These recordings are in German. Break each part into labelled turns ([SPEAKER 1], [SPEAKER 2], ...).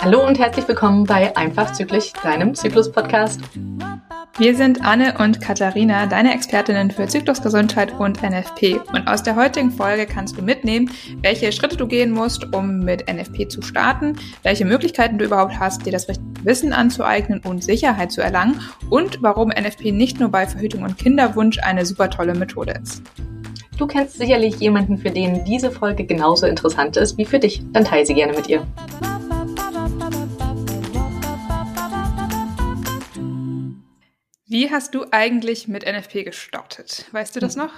[SPEAKER 1] Hallo und herzlich willkommen bei Einfach Zyklisch, deinem Zyklus-Podcast.
[SPEAKER 2] Wir sind Anne und Katharina, deine Expertinnen für Zyklusgesundheit und NFP. Und aus der heutigen Folge kannst du mitnehmen, welche Schritte du gehen musst, um mit NFP zu starten, welche Möglichkeiten du überhaupt hast, dir das richtige Wissen anzueignen und Sicherheit zu erlangen und warum NFP nicht nur bei Verhütung und Kinderwunsch eine super tolle Methode ist.
[SPEAKER 1] Du kennst sicherlich jemanden, für den diese Folge genauso interessant ist wie für dich. Dann teile sie gerne mit ihr.
[SPEAKER 2] Wie hast du eigentlich mit NFP gestartet? Weißt du das noch?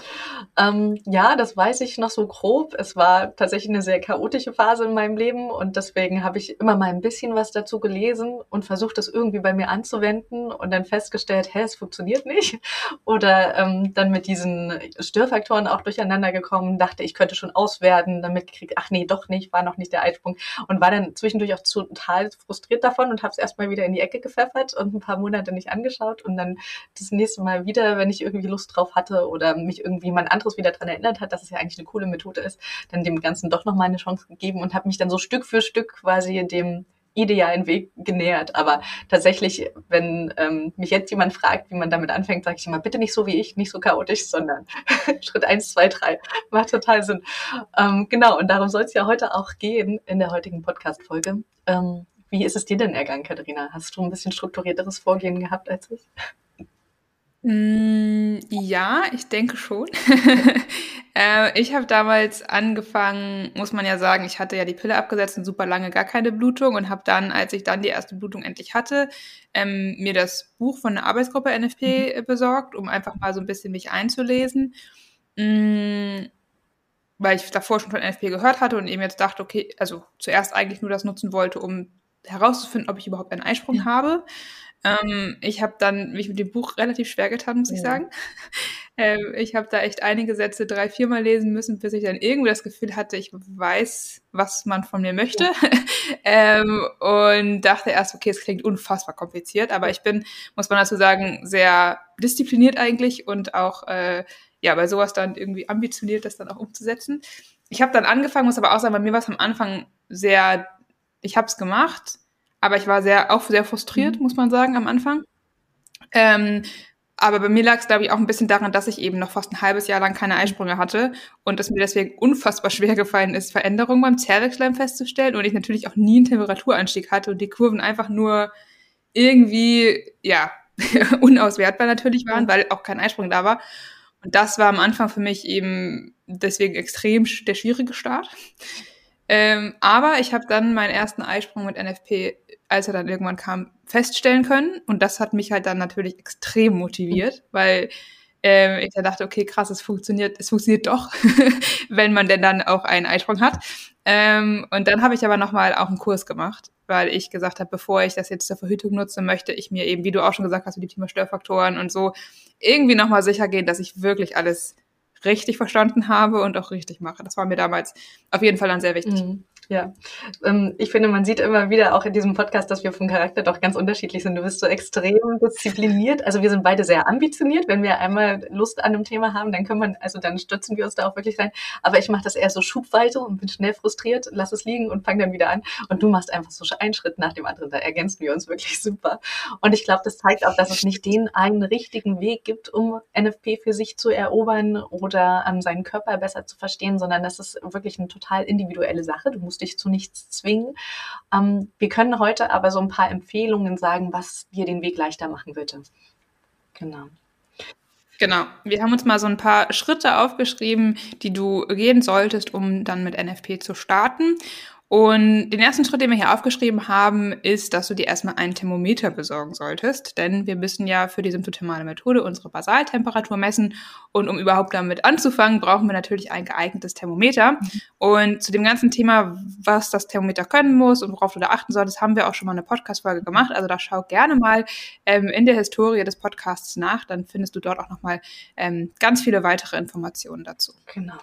[SPEAKER 1] Ähm, ja, das weiß ich noch so grob. Es war tatsächlich eine sehr chaotische Phase in meinem Leben und deswegen habe ich immer mal ein bisschen was dazu gelesen und versucht, das irgendwie bei mir anzuwenden und dann festgestellt, hä, es funktioniert nicht. Oder ähm, dann mit diesen Störfaktoren auch durcheinander gekommen, dachte, ich könnte schon auswerten, damit krieg, ach nee, doch nicht, war noch nicht der Eisprung und war dann zwischendurch auch total frustriert davon und habe es erstmal wieder in die Ecke gepfeffert und ein paar Monate nicht angeschaut und dann das nächste Mal wieder, wenn ich irgendwie Lust drauf hatte oder mich irgendwie jemand anderes wieder daran erinnert hat, dass es ja eigentlich eine coole Methode ist, dann dem Ganzen doch nochmal eine Chance gegeben und habe mich dann so Stück für Stück quasi dem idealen Weg genähert. Aber tatsächlich, wenn ähm, mich jetzt jemand fragt, wie man damit anfängt, sage ich immer, bitte nicht so wie ich, nicht so chaotisch, sondern Schritt eins, zwei, drei. Macht total Sinn. Ähm, genau, und darum soll es ja heute auch gehen in der heutigen Podcast-Folge. Ähm, wie ist es dir denn ergangen, Katharina? Hast du ein bisschen strukturierteres Vorgehen gehabt als ich?
[SPEAKER 2] Mm, ja, ich denke schon. äh, ich habe damals angefangen, muss man ja sagen, ich hatte ja die Pille abgesetzt und super lange gar keine Blutung und habe dann, als ich dann die erste Blutung endlich hatte, ähm, mir das Buch von der Arbeitsgruppe NFP mhm. Besorgt, um einfach mal so ein bisschen mich einzulesen. Mm, weil ich davor schon von NFP gehört hatte und eben jetzt dachte, okay, also zuerst eigentlich nur das nutzen wollte, um herauszufinden, ob ich überhaupt einen Eisprung ja. habe. Ähm, ich habe dann mich mit dem Buch relativ schwer getan, muss ja. ich sagen. Ähm, ich habe da echt einige Sätze drei, viermal lesen müssen, bis ich dann irgendwie das Gefühl hatte, ich weiß, was man von mir möchte. Ja. ähm, und dachte erst, okay, es klingt unfassbar kompliziert, aber ich bin, muss man dazu sagen, sehr diszipliniert eigentlich und auch äh, ja, bei sowas dann irgendwie ambitioniert, das dann auch umzusetzen. Ich habe dann angefangen, muss aber auch sagen, bei mir war es am Anfang sehr, ich habe es gemacht, aber ich war sehr, auch sehr frustriert, mhm. muss man sagen, am Anfang. Ähm, aber bei mir lag es, glaube ich, auch ein bisschen daran, dass ich eben noch fast ein halbes Jahr lang keine Eisprünge hatte und es mir deswegen unfassbar schwer gefallen ist, Veränderungen beim Zervixschleim festzustellen und ich natürlich auch nie einen Temperaturanstieg hatte und die Kurven einfach nur irgendwie, ja, unauswertbar natürlich waren, weil auch kein Eisprung da war. Und das war am Anfang für mich eben deswegen extrem der schwierige Start. Ähm, aber ich habe dann meinen ersten Eisprung mit NFP als er dann irgendwann kam, feststellen können. Und das hat mich halt dann natürlich extrem motiviert, weil ähm, ich dann dachte, okay, krass, es funktioniert, es funktioniert doch, wenn man denn dann auch einen Eisprung hat. Ähm, und dann habe ich aber nochmal auch einen Kurs gemacht, weil ich gesagt habe, bevor ich das jetzt zur Verhütung nutze, möchte ich mir eben, wie du auch schon gesagt hast, mit dem Thema Störfaktoren und so, irgendwie nochmal sicher gehen, dass ich wirklich alles richtig verstanden habe und auch richtig mache. Das war mir damals auf jeden Fall dann sehr wichtig. Mhm.
[SPEAKER 1] Ja, ähm, ich finde, man sieht immer wieder auch in diesem Podcast, dass wir vom Charakter doch ganz unterschiedlich sind. Du bist so extrem diszipliniert. Also wir sind beide sehr ambitioniert. Wenn wir einmal Lust an einem Thema haben, dann können wir, also dann stürzen wir uns da auch wirklich rein. Aber ich mache das eher so schubweise und bin schnell frustriert, lass es liegen und fange dann wieder an. Und du machst einfach so einen Schritt nach dem anderen. Da ergänzen wir uns wirklich super. Und ich glaube, das zeigt auch, dass es nicht den einen richtigen Weg gibt, um NFP für sich zu erobern oder ähm, seinen Körper besser zu verstehen, sondern das ist wirklich eine total individuelle Sache. Du musst musst dich zu nichts zwingen. Ähm, wir können heute aber so ein paar Empfehlungen sagen, was dir den Weg leichter machen würde.
[SPEAKER 2] Genau. Genau. Wir haben uns mal so ein paar Schritte aufgeschrieben, die du gehen solltest, um dann mit NFP zu starten. Und den ersten Schritt, den wir hier aufgeschrieben haben, ist, dass du dir erstmal einen Thermometer besorgen solltest. Denn wir müssen ja für die symptothermale Methode unsere Basaltemperatur messen. Und um überhaupt damit anzufangen, brauchen wir natürlich ein geeignetes Thermometer. Mhm. Und zu dem ganzen Thema, was das Thermometer können muss und worauf du da achten solltest, haben wir auch schon mal eine Podcast-Folge gemacht. Also da schau gerne mal ähm, in der Historie des Podcasts nach. Dann findest du dort auch nochmal ähm, ganz viele weitere Informationen dazu.
[SPEAKER 1] Genau.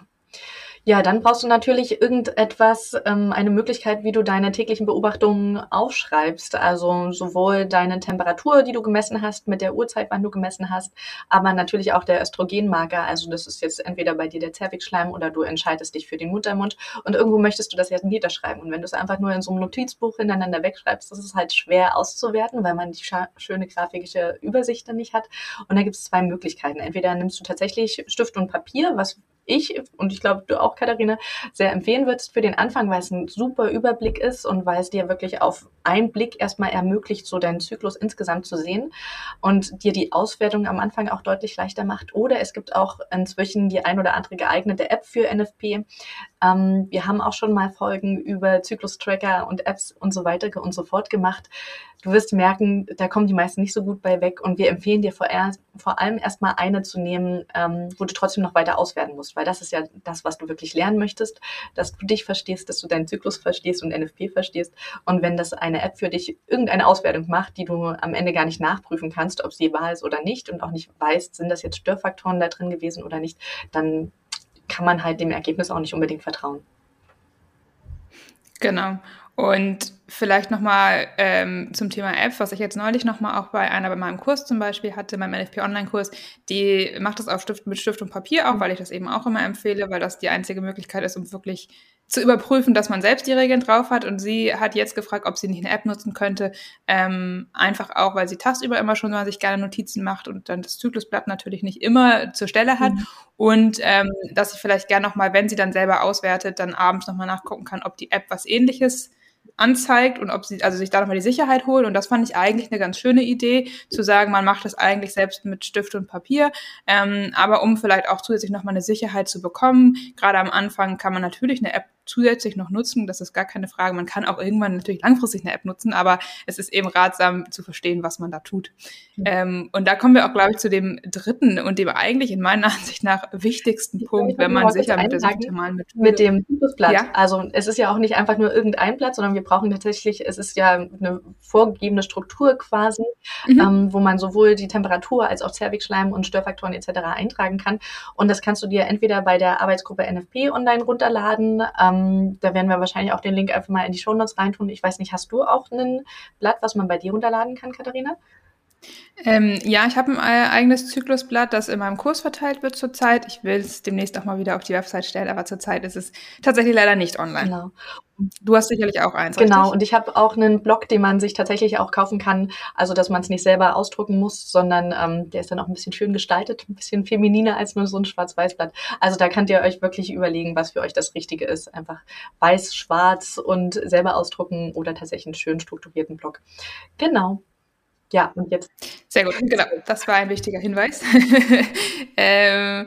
[SPEAKER 1] Ja, dann brauchst du natürlich irgendetwas, ähm, eine Möglichkeit, wie du deine täglichen Beobachtungen aufschreibst. Also sowohl deine Temperatur, die du gemessen hast, mit der Uhrzeit, wann du gemessen hast, aber natürlich auch der Östrogenmarker. Also das ist jetzt entweder bei dir der Zervixschleim oder du entscheidest dich für den Muttermund und irgendwo möchtest du das jetzt niederschreiben. Und wenn du es einfach nur in so einem Notizbuch hintereinander wegschreibst, das ist halt schwer auszuwerten, weil man die schöne grafische Übersicht dann nicht hat. Und da gibt es zwei Möglichkeiten. Entweder nimmst du tatsächlich Stift und Papier, was ich und ich glaube du auch, Katharina, sehr empfehlen würdest für den Anfang, weil es ein super Überblick ist und weil es dir wirklich auf einen Blick erstmal ermöglicht, so deinen Zyklus insgesamt zu sehen und dir die Auswertung am Anfang auch deutlich leichter macht. Oder es gibt auch inzwischen die ein oder andere geeignete App für NFP. Ähm, wir haben auch schon mal Folgen über Zyklus-Tracker und Apps und so weiter und so fort gemacht. Du wirst merken, da kommen die meisten nicht so gut bei weg und wir empfehlen dir vor, vor allem erstmal eine zu nehmen, ähm, wo du trotzdem noch weiter auswerten musst, weil das ist ja das, was du wirklich lernen möchtest, dass du dich verstehst, dass du deinen Zyklus verstehst und NFP verstehst. Und wenn das eine App für dich irgendeine Auswertung macht, die du am Ende gar nicht nachprüfen kannst, ob sie wahr ist oder nicht und auch nicht weißt, sind das jetzt Störfaktoren da drin gewesen oder nicht, dann kann man halt dem Ergebnis auch nicht unbedingt vertrauen.
[SPEAKER 2] Genau. Und vielleicht nochmal ähm, zum Thema App, was ich jetzt neulich nochmal auch bei einer bei meinem Kurs zum Beispiel hatte, meinem NFP Online-Kurs, die macht das auf Stift, mit Stift und Papier auch, weil ich das eben auch immer empfehle, weil das die einzige Möglichkeit ist, um wirklich zu überprüfen, dass man selbst die Regeln drauf hat. Und sie hat jetzt gefragt, ob sie nicht eine App nutzen könnte. Ähm, einfach auch, weil sie tagsüber immer schon mal sich gerne Notizen macht und dann das Zyklusblatt natürlich nicht immer zur Stelle hat. Mhm. Und ähm, dass sie vielleicht gerne nochmal, wenn sie dann selber auswertet, dann abends nochmal nachgucken kann, ob die App was ähnliches anzeigt und ob sie also sich da nochmal die Sicherheit holt. Und das fand ich eigentlich eine ganz schöne Idee, zu sagen, man macht das eigentlich selbst mit Stift und Papier. Ähm, aber um vielleicht auch zusätzlich nochmal eine Sicherheit zu bekommen, gerade am Anfang kann man natürlich eine App zusätzlich noch nutzen. Das ist gar keine Frage. Man kann auch irgendwann natürlich langfristig eine App nutzen, aber es ist eben ratsam zu verstehen, was man da tut. Mhm. Ähm, und da kommen wir auch, glaube ich, zu dem dritten und dem eigentlich in meiner Ansicht nach wichtigsten ich Punkt, wenn man sicher mit der
[SPEAKER 1] symptomalen Methode... Mit dem Typusblatt. Ja? Also es ist ja auch nicht einfach nur irgendein Blatt, sondern wir brauchen tatsächlich, es ist ja eine vorgegebene Struktur quasi, mhm. ähm, wo man sowohl die Temperatur als auch Zervixschleim und Störfaktoren etc. eintragen kann. Und das kannst du dir entweder bei der Arbeitsgruppe NFP online runterladen, ähm, ähm, da werden wir wahrscheinlich auch den Link einfach mal in die Show Notes reintun. Ich weiß nicht, hast du auch ein Blatt, was man bei dir runterladen kann, Katharina?
[SPEAKER 2] Ähm, ja, ich habe ein äh, eigenes Zyklusblatt, das in meinem Kurs verteilt wird zurzeit. Ich will es demnächst auch mal wieder auf die Website stellen, aber zurzeit ist es tatsächlich leider nicht online. Genau. Du hast sicherlich auch eins.
[SPEAKER 1] Genau, richtig? und ich habe auch einen Blog, den man sich tatsächlich auch kaufen kann. Also, dass man es nicht selber ausdrucken muss, sondern ähm, der ist dann auch ein bisschen schön gestaltet, ein bisschen femininer als nur so ein Schwarz-Weiß-Blatt. Also, da könnt ihr euch wirklich überlegen, was für euch das Richtige ist. Einfach weiß, schwarz und selber ausdrucken oder tatsächlich einen schön strukturierten Blog. Genau. Ja, und jetzt.
[SPEAKER 2] Sehr gut, genau. Das war ein wichtiger Hinweis. ähm,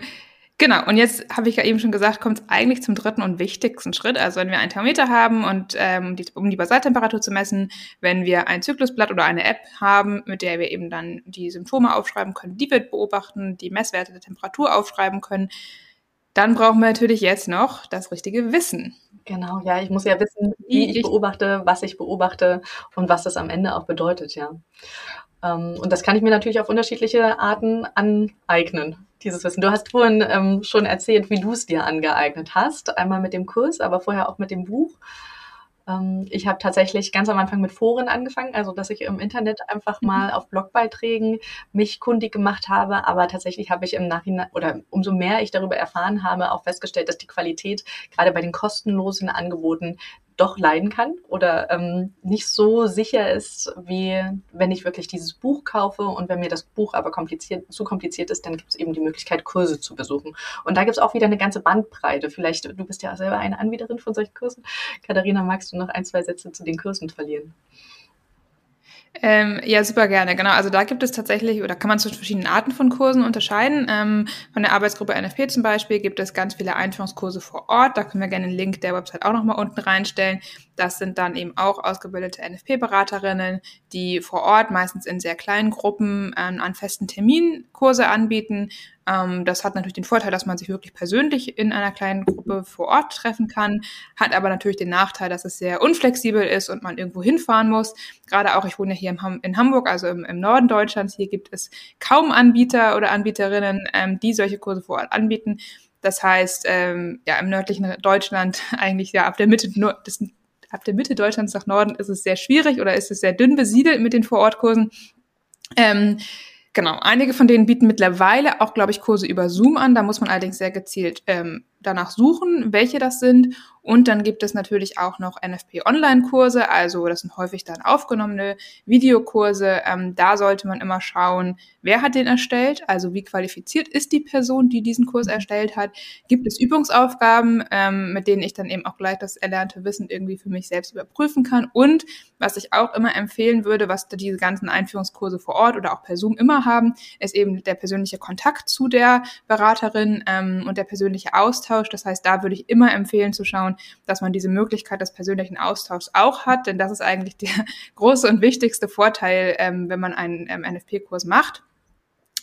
[SPEAKER 2] Genau, und jetzt habe ich ja eben schon gesagt, kommt es eigentlich zum dritten und wichtigsten Schritt. Also wenn wir ein Thermometer haben und ähm, die, um die Basaltemperatur zu messen, wenn wir ein Zyklusblatt oder eine App haben, mit der wir eben dann die Symptome aufschreiben können, die wir beobachten, die Messwerte der Temperatur aufschreiben können, dann brauchen wir natürlich jetzt noch das richtige Wissen.
[SPEAKER 1] Genau, ja, ich muss ja wissen, wie ich, ich beobachte, was ich beobachte und was das am Ende auch bedeutet, ja. Ähm, und das kann ich mir natürlich auf unterschiedliche Arten aneignen dieses Wissen. Du hast vorhin ähm, schon erzählt, wie du es dir angeeignet hast. Einmal mit dem Kurs, aber vorher auch mit dem Buch. Ähm, ich habe tatsächlich ganz am Anfang mit Foren angefangen, also dass ich im Internet einfach mhm. mal auf Blogbeiträgen mich kundig gemacht habe. Aber tatsächlich habe ich im Nachhinein oder umso mehr ich darüber erfahren habe, auch festgestellt, dass die Qualität gerade bei den kostenlosen Angeboten doch leiden kann oder ähm, nicht so sicher ist, wie wenn ich wirklich dieses Buch kaufe und wenn mir das Buch aber kompliziert, zu kompliziert ist, dann gibt es eben die Möglichkeit, Kurse zu besuchen. Und da gibt es auch wieder eine ganze Bandbreite. Vielleicht, du bist ja selber eine Anbieterin von solchen Kursen. Katharina, magst du noch ein, zwei Sätze zu den Kursen verlieren?
[SPEAKER 2] Ähm, ja, super gerne. Genau. Also da gibt es tatsächlich, oder kann man zwischen verschiedenen Arten von Kursen unterscheiden. Ähm, von der Arbeitsgruppe NFP zum Beispiel gibt es ganz viele Einführungskurse vor Ort. Da können wir gerne den Link der Website auch nochmal unten reinstellen. Das sind dann eben auch ausgebildete NFP-Beraterinnen, die vor Ort meistens in sehr kleinen Gruppen ähm, an festen Terminen Kurse anbieten Ähm, das hat natürlich den Vorteil, dass man sich wirklich persönlich in einer kleinen Gruppe vor Ort treffen kann, hat aber natürlich den Nachteil, dass es sehr unflexibel ist und man irgendwo hinfahren muss. Gerade auch, ich wohne ja hier in Hamburg, also im, im Norden Deutschlands. Hier gibt es kaum Anbieter oder Anbieterinnen, ähm, die solche Kurse vor Ort anbieten. Das heißt, ähm, ja, im nördlichen Deutschland eigentlich ja ab der Mitte des, ab der Mitte Deutschlands nach Norden ist es sehr schwierig oder ist es sehr dünn besiedelt mit den Vorortkursen. Ähm, genau, einige von denen bieten mittlerweile auch, glaube ich, Kurse über Zoom an. Da muss man allerdings sehr gezielt ähm, danach suchen, welche das sind. Und dann gibt es natürlich auch noch NFP-Online-Kurse, also das sind häufig dann aufgenommene Videokurse. Ähm, da sollte man immer schauen, wer hat den erstellt, also wie qualifiziert ist die Person, die diesen Kurs erstellt hat. Gibt es Übungsaufgaben, ähm, mit denen ich dann eben auch gleich das erlernte Wissen irgendwie für mich selbst überprüfen kann. Und was ich auch immer empfehlen würde, was diese ganzen Einführungskurse vor Ort oder auch per Zoom immer haben, ist eben der persönliche Kontakt zu der Beraterin ähm, und der persönliche Austausch. Das heißt, da würde ich immer empfehlen zu schauen, dass man diese Möglichkeit des persönlichen Austauschs auch hat, denn das ist eigentlich der große und wichtigste Vorteil, ähm, wenn man einen ähm, NFP-Kurs macht.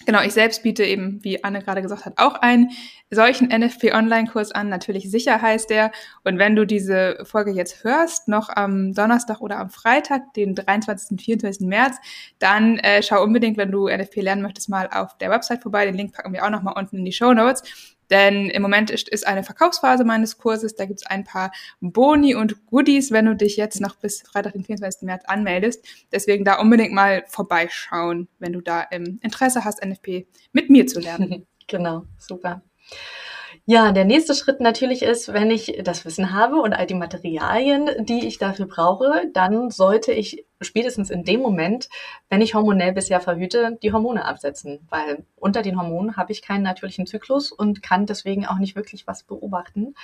[SPEAKER 2] Genau, ich selbst biete eben, wie Anne gerade gesagt hat, auch einen solchen NFP-Online-Kurs an. Natürlich sicher heißt der. Und wenn du diese Folge jetzt hörst, noch am Donnerstag oder am Freitag, den 23. und 24. März, dann äh, schau unbedingt, wenn du NFP lernen möchtest, mal auf der Website vorbei. Den Link packen wir auch nochmal unten in die Show Notes. Denn im Moment ist, ist eine Verkaufsphase meines Kurses. Da gibt es ein paar Boni und Goodies, wenn du dich jetzt noch bis Freitag, den 24. März anmeldest. Deswegen da unbedingt mal vorbeischauen, wenn du da ähm, Interesse hast, NFP mit mir zu lernen.
[SPEAKER 1] genau, super. Ja, der nächste Schritt natürlich ist, wenn ich das Wissen habe und all die Materialien, die ich dafür brauche, dann sollte ich spätestens in dem Moment, wenn ich hormonell bisher verhüte, die Hormone absetzen, weil unter den Hormonen habe ich keinen natürlichen Zyklus und kann deswegen auch nicht wirklich was beobachten.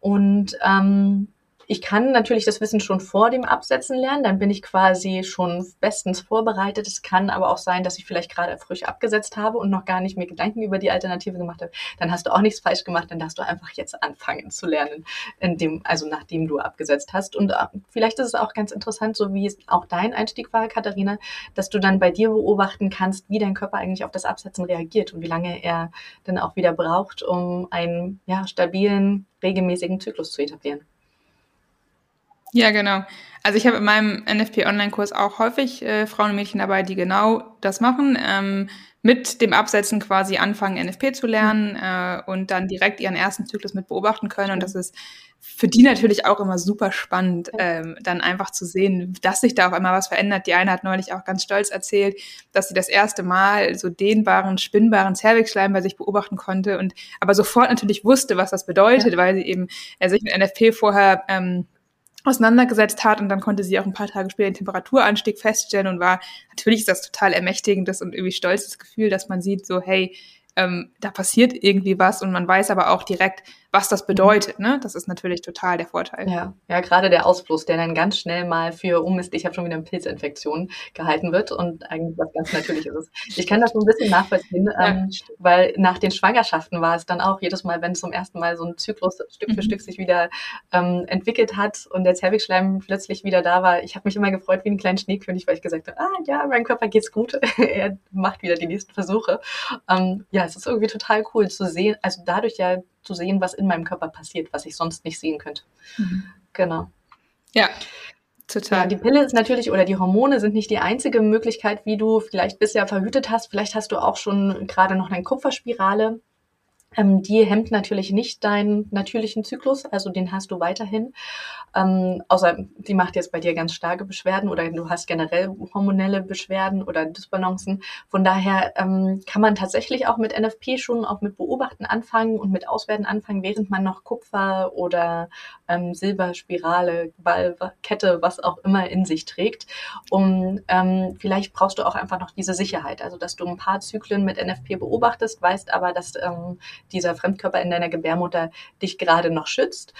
[SPEAKER 1] Und ähm, ich kann natürlich das Wissen schon vor dem Absetzen lernen, dann bin ich quasi schon bestens vorbereitet. Es kann aber auch sein, dass ich vielleicht gerade frisch abgesetzt habe und noch gar nicht mir Gedanken über die Alternative gemacht habe. Dann hast du auch nichts falsch gemacht, dann darfst du einfach jetzt anfangen zu lernen, in dem, also nachdem du abgesetzt hast. Und äh, vielleicht ist es auch ganz interessant, so wie es auch dein Einstieg war, Katharina, dass du dann bei dir beobachten kannst, wie dein Körper eigentlich auf das Absetzen reagiert und wie lange er dann auch wieder braucht, um einen ja, stabilen, regelmäßigen Zyklus zu etablieren.
[SPEAKER 2] Ja, genau. Also ich habe in meinem NFP-Online-Kurs auch häufig äh, Frauen und Mädchen dabei, die genau das machen, ähm, mit dem Absetzen quasi anfangen, NFP zu lernen äh, und dann direkt ihren ersten Zyklus mit beobachten können. Und das ist für die natürlich auch immer super spannend, ähm, dann einfach zu sehen, dass sich da auf einmal was verändert. Die eine hat neulich auch ganz stolz erzählt, dass sie das erste Mal so dehnbaren, spinnbaren Cervixschleim bei sich beobachten konnte und aber sofort natürlich wusste, was das bedeutet, weil sie eben äh, sich mit NFP vorher ähm, auseinandergesetzt hat und dann konnte sie auch ein paar Tage später den Temperaturanstieg feststellen und war, natürlich ist das total ermächtigendes und irgendwie stolzes Gefühl, dass man sieht so, hey, ähm, da passiert irgendwie was und man weiß aber auch direkt, was das bedeutet. Ne? Das ist natürlich total der Vorteil.
[SPEAKER 1] Ja, ja gerade der Ausfluss, der dann ganz schnell mal für, oh Mist, ich habe schon wieder eine Pilzinfektion gehalten wird und eigentlich was ganz Natürliches ist. Ich kann das so ein bisschen nachvollziehen, ja. ähm, weil nach den Schwangerschaften war es dann auch jedes Mal, wenn zum ersten Mal so ein Zyklus Stück für mhm. Stück sich wieder ähm, entwickelt hat und der Zervixschleim plötzlich wieder da war. Ich habe mich immer gefreut wie ein kleiner Schneekönig, weil ich gesagt habe, ah ja, mein Körper geht's gut, er macht wieder die nächsten Versuche. Ähm, ja, es ist irgendwie total cool zu sehen, also dadurch ja zu sehen, was in meinem Körper passiert, was ich sonst nicht sehen könnte. Mhm. Genau.
[SPEAKER 2] Ja. Total. Ja,
[SPEAKER 1] die Pille ist natürlich oder die Hormone sind nicht die einzige Möglichkeit, wie du vielleicht bisher verhütet hast. Vielleicht hast du auch schon gerade noch eine Kupferspirale. Ähm, die hemmt natürlich nicht deinen natürlichen Zyklus, also den hast du weiterhin. Ähm, außer die macht jetzt bei dir ganz starke Beschwerden oder du hast generell hormonelle Beschwerden oder Dysbalancen. Von daher ähm, kann man tatsächlich auch mit NFP schon auch mit Beobachten anfangen und mit Auswerten anfangen, während man noch Kupfer oder ähm, Silberspirale, Ball, Kette, was auch immer in sich trägt. Um ähm, vielleicht brauchst du auch einfach noch diese Sicherheit, also dass du ein paar Zyklen mit NFP beobachtest, weißt aber, dass ähm, dieser Fremdkörper in deiner Gebärmutter dich gerade noch schützt.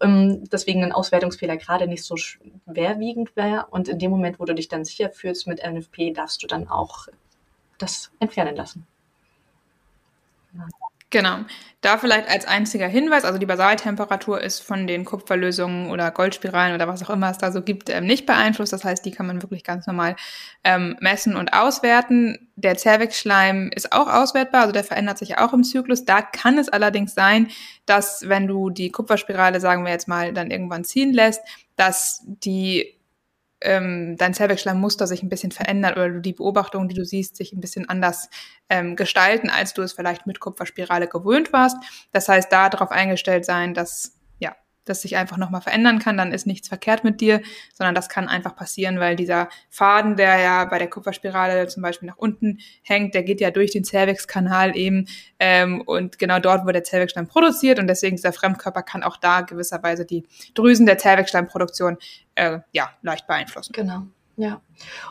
[SPEAKER 1] Ähm, deswegen ein Auswertungsfehler gerade nicht so schwerwiegend wäre. Und in dem Moment, wo du dich dann sicher fühlst mit NFP, darfst du dann auch das entfernen lassen.
[SPEAKER 2] Genau. Da vielleicht als einziger Hinweis, also die Basaltemperatur ist von den Kupferlösungen oder Goldspiralen oder was auch immer es da so gibt, ähm, nicht beeinflusst. Das heißt, die kann man wirklich ganz normal ähm, messen und auswerten. Der Zervixschleim ist auch auswertbar, also der verändert sich auch im Zyklus. Da kann es allerdings sein, dass wenn du die Kupferspirale, sagen wir jetzt mal, dann irgendwann ziehen lässt, dass die ähm, dein Zellwechselmuster sich ein bisschen verändert oder du die Beobachtungen, die du siehst, sich ein bisschen anders ähm, gestalten, als du es vielleicht mit Kupferspirale gewöhnt warst. Das heißt, da darauf eingestellt sein, dass das sich einfach nochmal verändern kann, dann ist nichts verkehrt mit dir, sondern das kann einfach passieren, weil dieser Faden, der ja bei der Kupferspirale zum Beispiel nach unten hängt, der geht ja durch den Cervix-Kanal eben ähm, und genau dort wird der Cervixschleim produziert und deswegen dieser Fremdkörper kann auch da gewisserweise die Drüsen der Cervixschleimproduktion äh, ja, leicht beeinflussen.
[SPEAKER 1] Genau. Ja.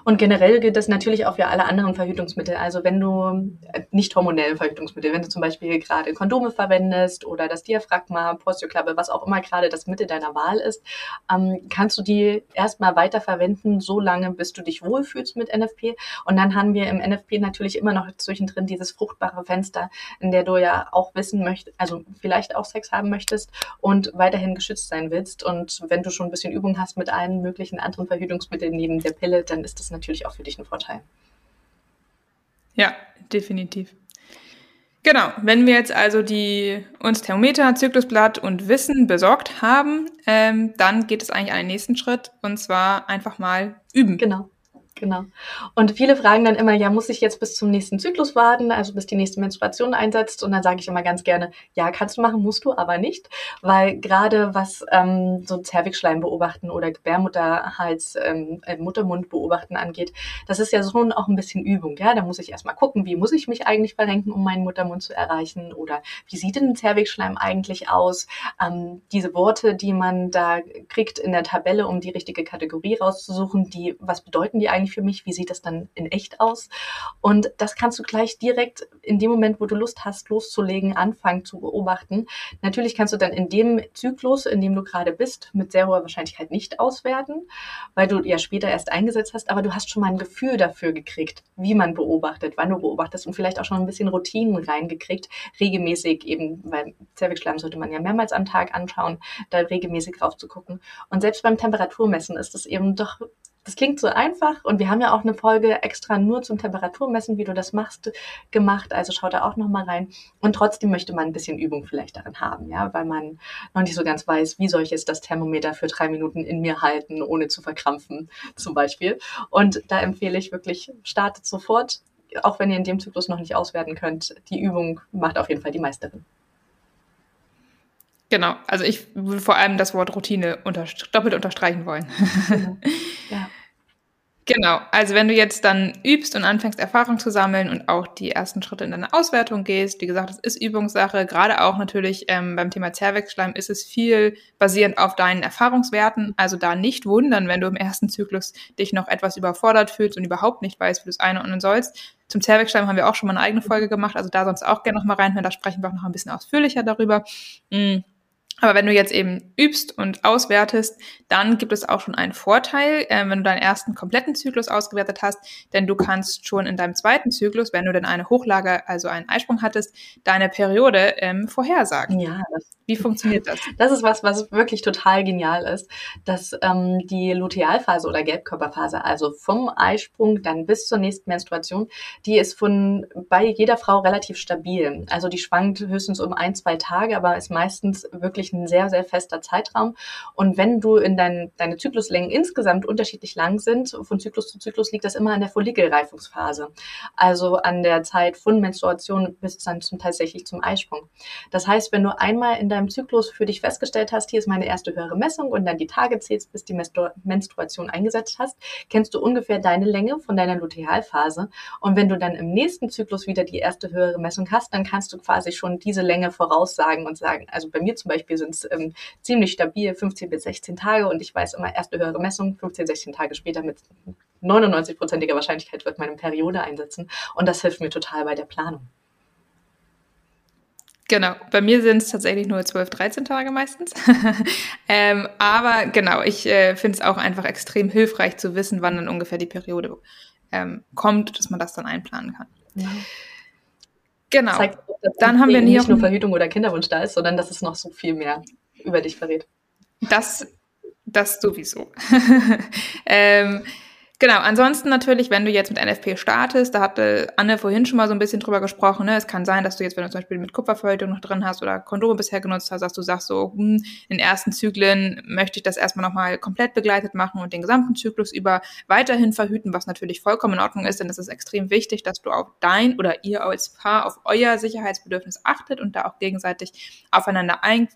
[SPEAKER 1] Und generell gilt das natürlich auch für alle anderen Verhütungsmittel. Also wenn du äh, nicht hormonelle Verhütungsmittel, wenn du zum Beispiel gerade Kondome verwendest oder das Diaphragma, Postioklappe, was auch immer gerade das Mittel deiner Wahl ist, ähm, kannst du die erstmal weiter verwenden, so lange, bis du dich wohlfühlst mit NFP. Und dann haben wir im NFP natürlich immer noch zwischendrin dieses fruchtbare Fenster, in der du ja auch wissen möchtest, also vielleicht auch Sex haben möchtest und weiterhin geschützt sein willst. Und wenn du schon ein bisschen Übung hast mit allen möglichen anderen Verhütungsmitteln neben der Pille, dann ist das natürlich auch für dich ein Vorteil.
[SPEAKER 2] Ja, definitiv. Genau, wenn wir jetzt also die uns Thermometer, Zyklusblatt und Wissen besorgt haben, ähm, dann geht es eigentlich an den nächsten Schritt und zwar einfach mal üben.
[SPEAKER 1] Genau. Genau. Und viele fragen dann immer, ja, muss ich jetzt bis zum nächsten Zyklus warten, also bis die nächste Menstruation einsetzt? Und dann sage ich immer ganz gerne, ja, kannst du machen, musst du aber nicht, weil gerade was ähm, so Zervixschleim beobachten oder Gebärmutterhals, ähm, äh, Muttermund beobachten angeht, das ist ja schon auch ein bisschen Übung, ja. Da muss ich erstmal gucken, wie muss ich mich eigentlich verrenken, um meinen Muttermund zu erreichen? Oder wie sieht denn ein Zervixschleim eigentlich aus? Ähm, diese Worte, die man da kriegt in der Tabelle, um die richtige Kategorie rauszusuchen, die, was bedeuten die eigentlich? Eigentlich für mich? Wie sieht das dann in echt aus? Und das kannst du gleich direkt in dem Moment, wo du Lust hast, loszulegen, anfangen zu beobachten. Natürlich kannst du dann in dem Zyklus, in dem du gerade bist, mit sehr hoher Wahrscheinlichkeit nicht auswerten, weil du ja später erst eingesetzt hast, aber du hast schon mal ein Gefühl dafür gekriegt, wie man beobachtet, wann du beobachtest und vielleicht auch schon ein bisschen Routinen reingekriegt, regelmäßig eben, weil Zervixschleim sollte man ja mehrmals am Tag anschauen, da regelmäßig drauf zu gucken. Und selbst beim Temperaturmessen ist es eben doch das klingt so einfach und wir haben ja auch eine Folge extra nur zum Temperaturmessen, wie du das machst, gemacht. Also schau da auch nochmal rein. Und trotzdem möchte man ein bisschen Übung vielleicht darin haben, ja, weil man noch nicht so ganz weiß, wie soll ich jetzt das Thermometer für drei Minuten in mir halten, ohne zu verkrampfen, zum Beispiel. Und da empfehle ich wirklich, startet sofort, auch wenn ihr in dem Zyklus noch nicht auswerten könnt. Die Übung macht auf jeden Fall die Meisterin.
[SPEAKER 2] Genau, also ich würde vor allem das Wort Routine unter, doppelt unterstreichen wollen. ja. Genau, also wenn du jetzt dann übst und anfängst Erfahrung zu sammeln und auch die ersten Schritte in deine Auswertung gehst, wie gesagt, das ist Übungssache, gerade auch natürlich ähm, beim Thema Zervixschleim ist es viel basierend auf deinen Erfahrungswerten, also da nicht wundern, wenn du im ersten Zyklus dich noch etwas überfordert fühlst und überhaupt nicht weißt, wie du es einordnen sollst. Zum Zervixschleim haben wir auch schon mal eine eigene Folge gemacht, also da sonst auch gerne noch mal reinhören, da sprechen wir auch noch ein bisschen ausführlicher darüber. Mhm. Aber wenn du jetzt eben übst und auswertest, dann gibt es auch schon einen Vorteil, äh, wenn du deinen ersten kompletten Zyklus ausgewertet hast, denn du kannst schon in deinem zweiten Zyklus, wenn du denn eine Hochlage, also einen Eisprung hattest, deine Periode ähm, vorhersagen. Ja, das, wie funktioniert das?
[SPEAKER 1] Das ist was, was wirklich total genial ist, dass ähm, die Lutealphase oder Gelbkörperphase, also vom Eisprung dann bis zur nächsten Menstruation, die ist von bei jeder Frau relativ stabil. Also die schwankt höchstens um ein, zwei Tage, aber ist meistens wirklich ein sehr, sehr fester Zeitraum. Und wenn du in dein, deine Zykluslängen insgesamt unterschiedlich lang sind, von Zyklus zu Zyklus liegt das immer an der Follikelreifungsphase. Also an der Zeit von Menstruation bis dann zum tatsächlich zum Eisprung. Das heißt, wenn du einmal in deinem Zyklus für dich festgestellt hast, hier ist meine erste höhere Messung und dann die Tage zählst, bis die Menstru Menstruation eingesetzt hast, kennst du ungefähr deine Länge von deiner Lutealphase. Und wenn du dann im nächsten Zyklus wieder die erste höhere Messung hast, dann kannst du quasi schon diese Länge voraussagen und sagen, also bei mir zum Beispiel sind es ähm, ziemlich stabil, 15 bis 16 Tage und ich weiß immer, erste höhere Messung, 15, 16 Tage später mit 99-prozentiger Wahrscheinlichkeit wird meine Periode einsetzen und das hilft mir total bei der Planung.
[SPEAKER 2] Genau, bei mir sind es tatsächlich nur 12, 13 Tage meistens. ähm, aber genau, ich äh, finde es auch einfach extrem hilfreich zu wissen, wann dann ungefähr die Periode ähm, kommt, dass man das dann einplanen kann. Ja. Genau.
[SPEAKER 1] Zeigt, dann haben wir nicht nur Verhütung oder Kinderwunsch da ist, sondern dass es noch so viel mehr über dich verrät.
[SPEAKER 2] Das, das sowieso. ähm, Genau, ansonsten natürlich, wenn du jetzt mit NFP startest, da hatte Anne vorhin schon mal so ein bisschen drüber gesprochen, ne? es kann sein, dass du jetzt, wenn du zum Beispiel mit Kupferverhütung noch drin hast oder Kondome bisher genutzt hast, dass du sagst so, hm, in ersten Zyklen möchte ich das erstmal nochmal komplett begleitet machen und den gesamten Zyklus über weiterhin verhüten, was natürlich vollkommen in Ordnung ist, denn es ist extrem wichtig, dass du auf dein oder ihr als Paar auf euer Sicherheitsbedürfnis achtet und da auch gegenseitig aufeinander eingeht,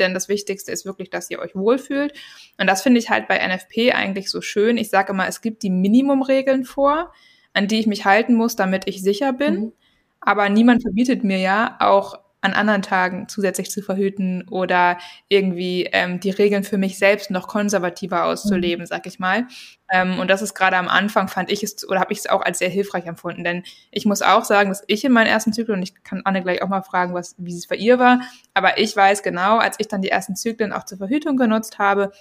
[SPEAKER 2] denn das Wichtigste ist wirklich, dass ihr euch wohlfühlt. Und das finde ich halt bei NFP eigentlich so schön. Ich sage immer, es gibt die Minimumregeln vor, an die ich mich halten muss, damit ich sicher bin. Mhm. Aber niemand verbietet mir ja auch an anderen Tagen zusätzlich zu verhüten oder irgendwie ähm, die Regeln für mich selbst noch konservativer auszuleben, mhm. sag ich mal. Ähm, und das ist gerade am Anfang, fand ich es, oder habe ich es auch als sehr hilfreich empfunden. Denn ich muss auch sagen, dass ich in meinem ersten Zyklus, und ich kann Anne gleich auch mal fragen, was, wie es bei ihr war, aber ich weiß genau, als ich dann die ersten Zyklen auch zur Verhütung genutzt habe,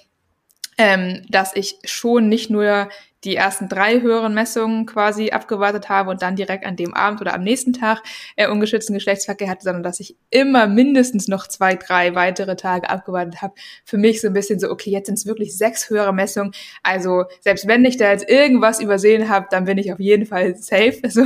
[SPEAKER 2] ähm, dass ich schon nicht nur die ersten drei höheren Messungen quasi abgewartet habe und dann direkt an dem Abend oder am nächsten Tag äh, ungeschützten Geschlechtsverkehr hatte, sondern dass ich immer mindestens noch zwei, drei weitere Tage abgewartet habe. Für mich so ein bisschen so, okay, jetzt sind es wirklich sechs höhere Messungen. Also selbst wenn ich da jetzt irgendwas übersehen habe, dann bin ich auf jeden Fall safe. So.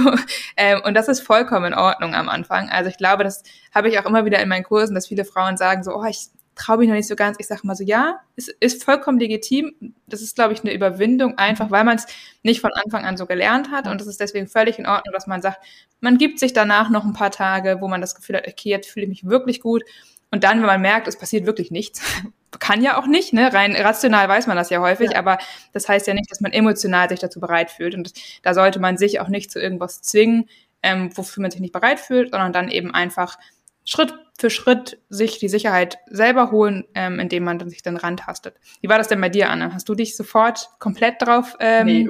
[SPEAKER 2] Ähm, und das ist vollkommen in Ordnung am Anfang. Also ich glaube, das habe ich auch immer wieder in meinen Kursen, dass viele Frauen sagen so, oh, ich traue mich noch nicht so ganz. Ich sage mal so, ja, es ist vollkommen legitim. Das ist, glaube ich, eine Überwindung, einfach weil man es nicht von Anfang an so gelernt hat. Und es ist deswegen völlig in Ordnung, dass man sagt, man gibt sich danach noch ein paar Tage, wo man das Gefühl hat, okay, jetzt fühle ich mich wirklich gut. Und dann, wenn man merkt, es passiert wirklich nichts, kann ja auch nicht, ne? Rein rational weiß man das ja häufig, ja. aber das heißt ja nicht, dass man emotional sich dazu bereit fühlt. Und da sollte man sich auch nicht zu irgendwas zwingen, ähm, wofür man sich nicht bereit fühlt, sondern dann eben einfach Schritt für Schritt sich die Sicherheit selber holen, ähm, indem man sich dann rantastet. Wie war das denn bei dir, Anne? Hast du dich sofort komplett drauf ähm, nee,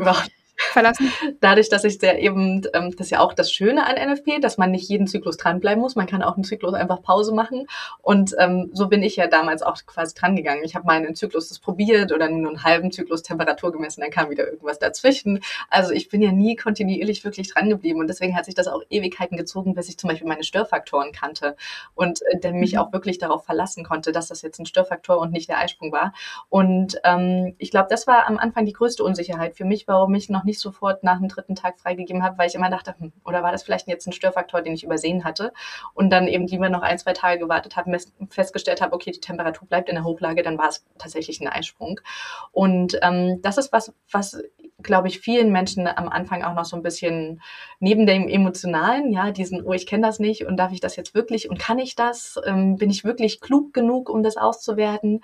[SPEAKER 2] verlassen?
[SPEAKER 1] Dadurch, dass ich sehr eben, ähm, das ist ja auch das Schöne an NFP, dass man nicht jeden Zyklus dranbleiben muss. Man kann auch einen Zyklus einfach Pause machen. Und ähm, so bin ich ja damals auch quasi dran gegangen. Ich habe meinen Zyklus das probiert oder nur einen halben Zyklus Temperatur gemessen, dann kam wieder irgendwas dazwischen. Also ich bin ja nie kontinuierlich wirklich dran geblieben. Und deswegen hat sich das auch Ewigkeiten gezogen, bis ich zum Beispiel meine Störfaktoren kannte und äh, mich mhm. auch wirklich darauf verlassen konnte, dass das jetzt ein Störfaktor und nicht der Eisprung war. Und ähm, ich glaube, das war am Anfang die größte Unsicherheit für mich, warum ich noch nicht sofort nach dem dritten Tag freigegeben habe, weil ich immer dachte, hm, oder war das vielleicht jetzt ein Störfaktor, den ich übersehen hatte und dann eben lieber noch ein, zwei Tage gewartet habe, festgestellt habe, okay, die Temperatur bleibt in der Hochlage, dann war es tatsächlich ein Eisprung. Und ähm, das ist was, was glaube ich, vielen Menschen am Anfang auch noch so ein bisschen neben dem Emotionalen, ja, diesen, oh, ich kenne das nicht und darf ich das jetzt wirklich und kann ich das? Ähm, bin ich wirklich klug genug, um das auszuwerten?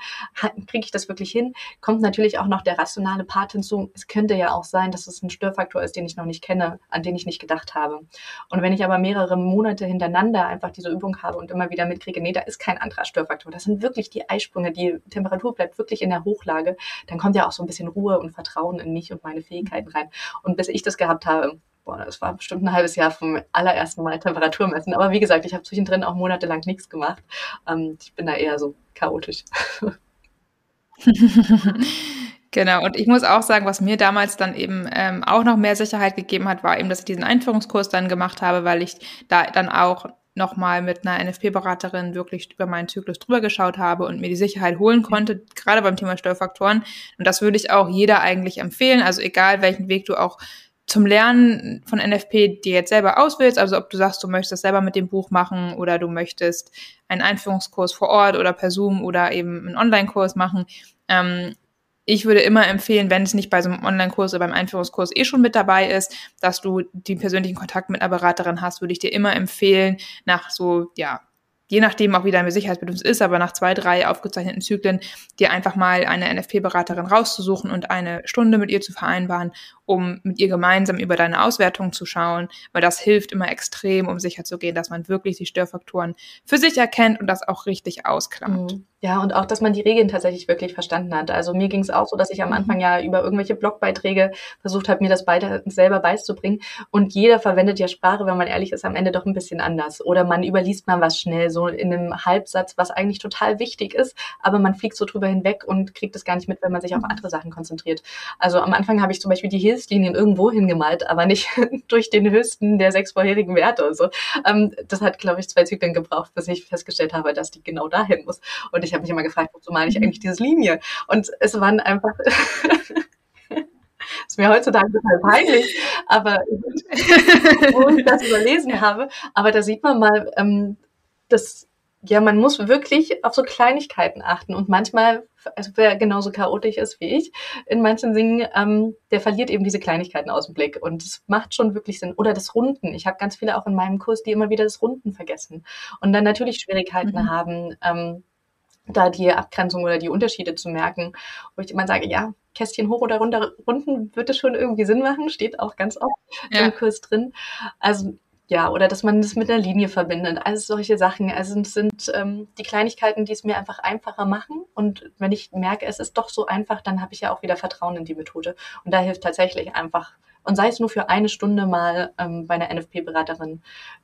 [SPEAKER 1] Kriege ich das wirklich hin? Kommt natürlich auch noch der rationale Part hinzu. Es könnte ja auch sein, dass es ein Störfaktor ist, den ich noch nicht kenne, an den ich nicht gedacht habe. Und wenn ich aber mehrere Monate hintereinander einfach diese Übung habe und immer wieder mitkriege, nee, da ist kein anderer Störfaktor, das sind wirklich die Eisprünge, die Temperatur bleibt wirklich in der Hochlage, dann kommt ja auch so ein bisschen Ruhe und Vertrauen in mich und meine Fähigkeiten rein. Und bis ich das gehabt habe, boah, das war bestimmt ein halbes Jahr vom allerersten Mal Temperatur messen. Aber wie gesagt, ich habe zwischendrin auch monatelang nichts gemacht. Ähm, ich bin da eher so chaotisch.
[SPEAKER 2] Genau, und ich muss auch sagen, was mir damals dann eben ähm, auch noch mehr Sicherheit gegeben hat, war eben, dass ich diesen Einführungskurs dann gemacht habe, weil ich da dann auch nochmal mit einer NFP-Beraterin wirklich über meinen Zyklus drüber geschaut habe und mir die Sicherheit holen konnte, gerade beim Thema Störfaktoren. Und das würde ich auch jeder eigentlich empfehlen. Also egal, welchen Weg du auch zum Lernen von NFP dir jetzt selber auswählst, also ob du sagst, du möchtest das selber mit dem Buch machen oder du möchtest einen Einführungskurs vor Ort oder per Zoom oder eben einen Online-Kurs machen, ähm, ich würde immer empfehlen, wenn es nicht bei so einem Online-Kurs oder beim Einführungskurs eh schon mit dabei ist, dass du den persönlichen Kontakt mit einer Beraterin hast, würde ich dir immer empfehlen, nach so, ja, je nachdem auch wie dein Sicherheitsbedürfnis ist, aber nach zwei, drei aufgezeichneten Zyklen dir einfach mal eine NFP-Beraterin rauszusuchen und eine Stunde mit ihr zu vereinbaren, um mit ihr gemeinsam über deine Auswertung zu schauen, weil das hilft immer extrem, um sicherzugehen, dass man wirklich die Störfaktoren für sich erkennt und das auch richtig ausklammert. Mhm.
[SPEAKER 1] Ja, und auch, dass man die Regeln tatsächlich wirklich verstanden hat. Also mir ging es auch so, dass ich am mhm. Anfang ja über irgendwelche Blogbeiträge versucht habe, mir das beide selber beizubringen. Und jeder verwendet ja Sprache, wenn man ehrlich ist, am Ende doch ein bisschen anders. Oder man überliest mal was schnell, so in einem Halbsatz, was eigentlich total wichtig ist, aber man fliegt so drüber hinweg und kriegt es gar nicht mit, wenn man sich auf mhm. andere Sachen konzentriert. Also am Anfang habe ich zum Beispiel die Hilfslinien irgendwo hingemalt, aber nicht durch den höchsten der sechs vorherigen Werte. Und so. Ähm, das hat, glaube ich, zwei Zyklen gebraucht, bis ich festgestellt habe, dass die genau dahin muss. Und ich ich habe mich immer gefragt, wozu meine ich mhm. eigentlich diese Linie? Und es waren einfach, ist mir heutzutage total peinlich, aber wo ich das überlesen habe, aber da sieht man mal, ähm, dass ja, man muss wirklich auf so Kleinigkeiten achten und manchmal, also wer genauso chaotisch ist wie ich, in manchen Dingen, ähm, der verliert eben diese Kleinigkeiten aus dem Blick und es macht schon wirklich Sinn. Oder das Runden. Ich habe ganz viele auch in meinem Kurs, die immer wieder das Runden vergessen und dann natürlich Schwierigkeiten mhm. haben, ähm, da die Abgrenzung oder die Unterschiede zu merken, wo ich immer sage, ja, Kästchen hoch oder runter runden würde schon irgendwie Sinn machen, steht auch ganz oft ja. im Kurs drin. Also ja, oder dass man das mit einer Linie verbindet, also solche Sachen. Also es sind ähm, die Kleinigkeiten, die es mir einfach einfacher machen. Und wenn ich merke, es ist doch so einfach, dann habe ich ja auch wieder Vertrauen in die Methode. Und da hilft tatsächlich einfach, und sei es nur für eine Stunde mal ähm, bei einer NFP-Beraterin,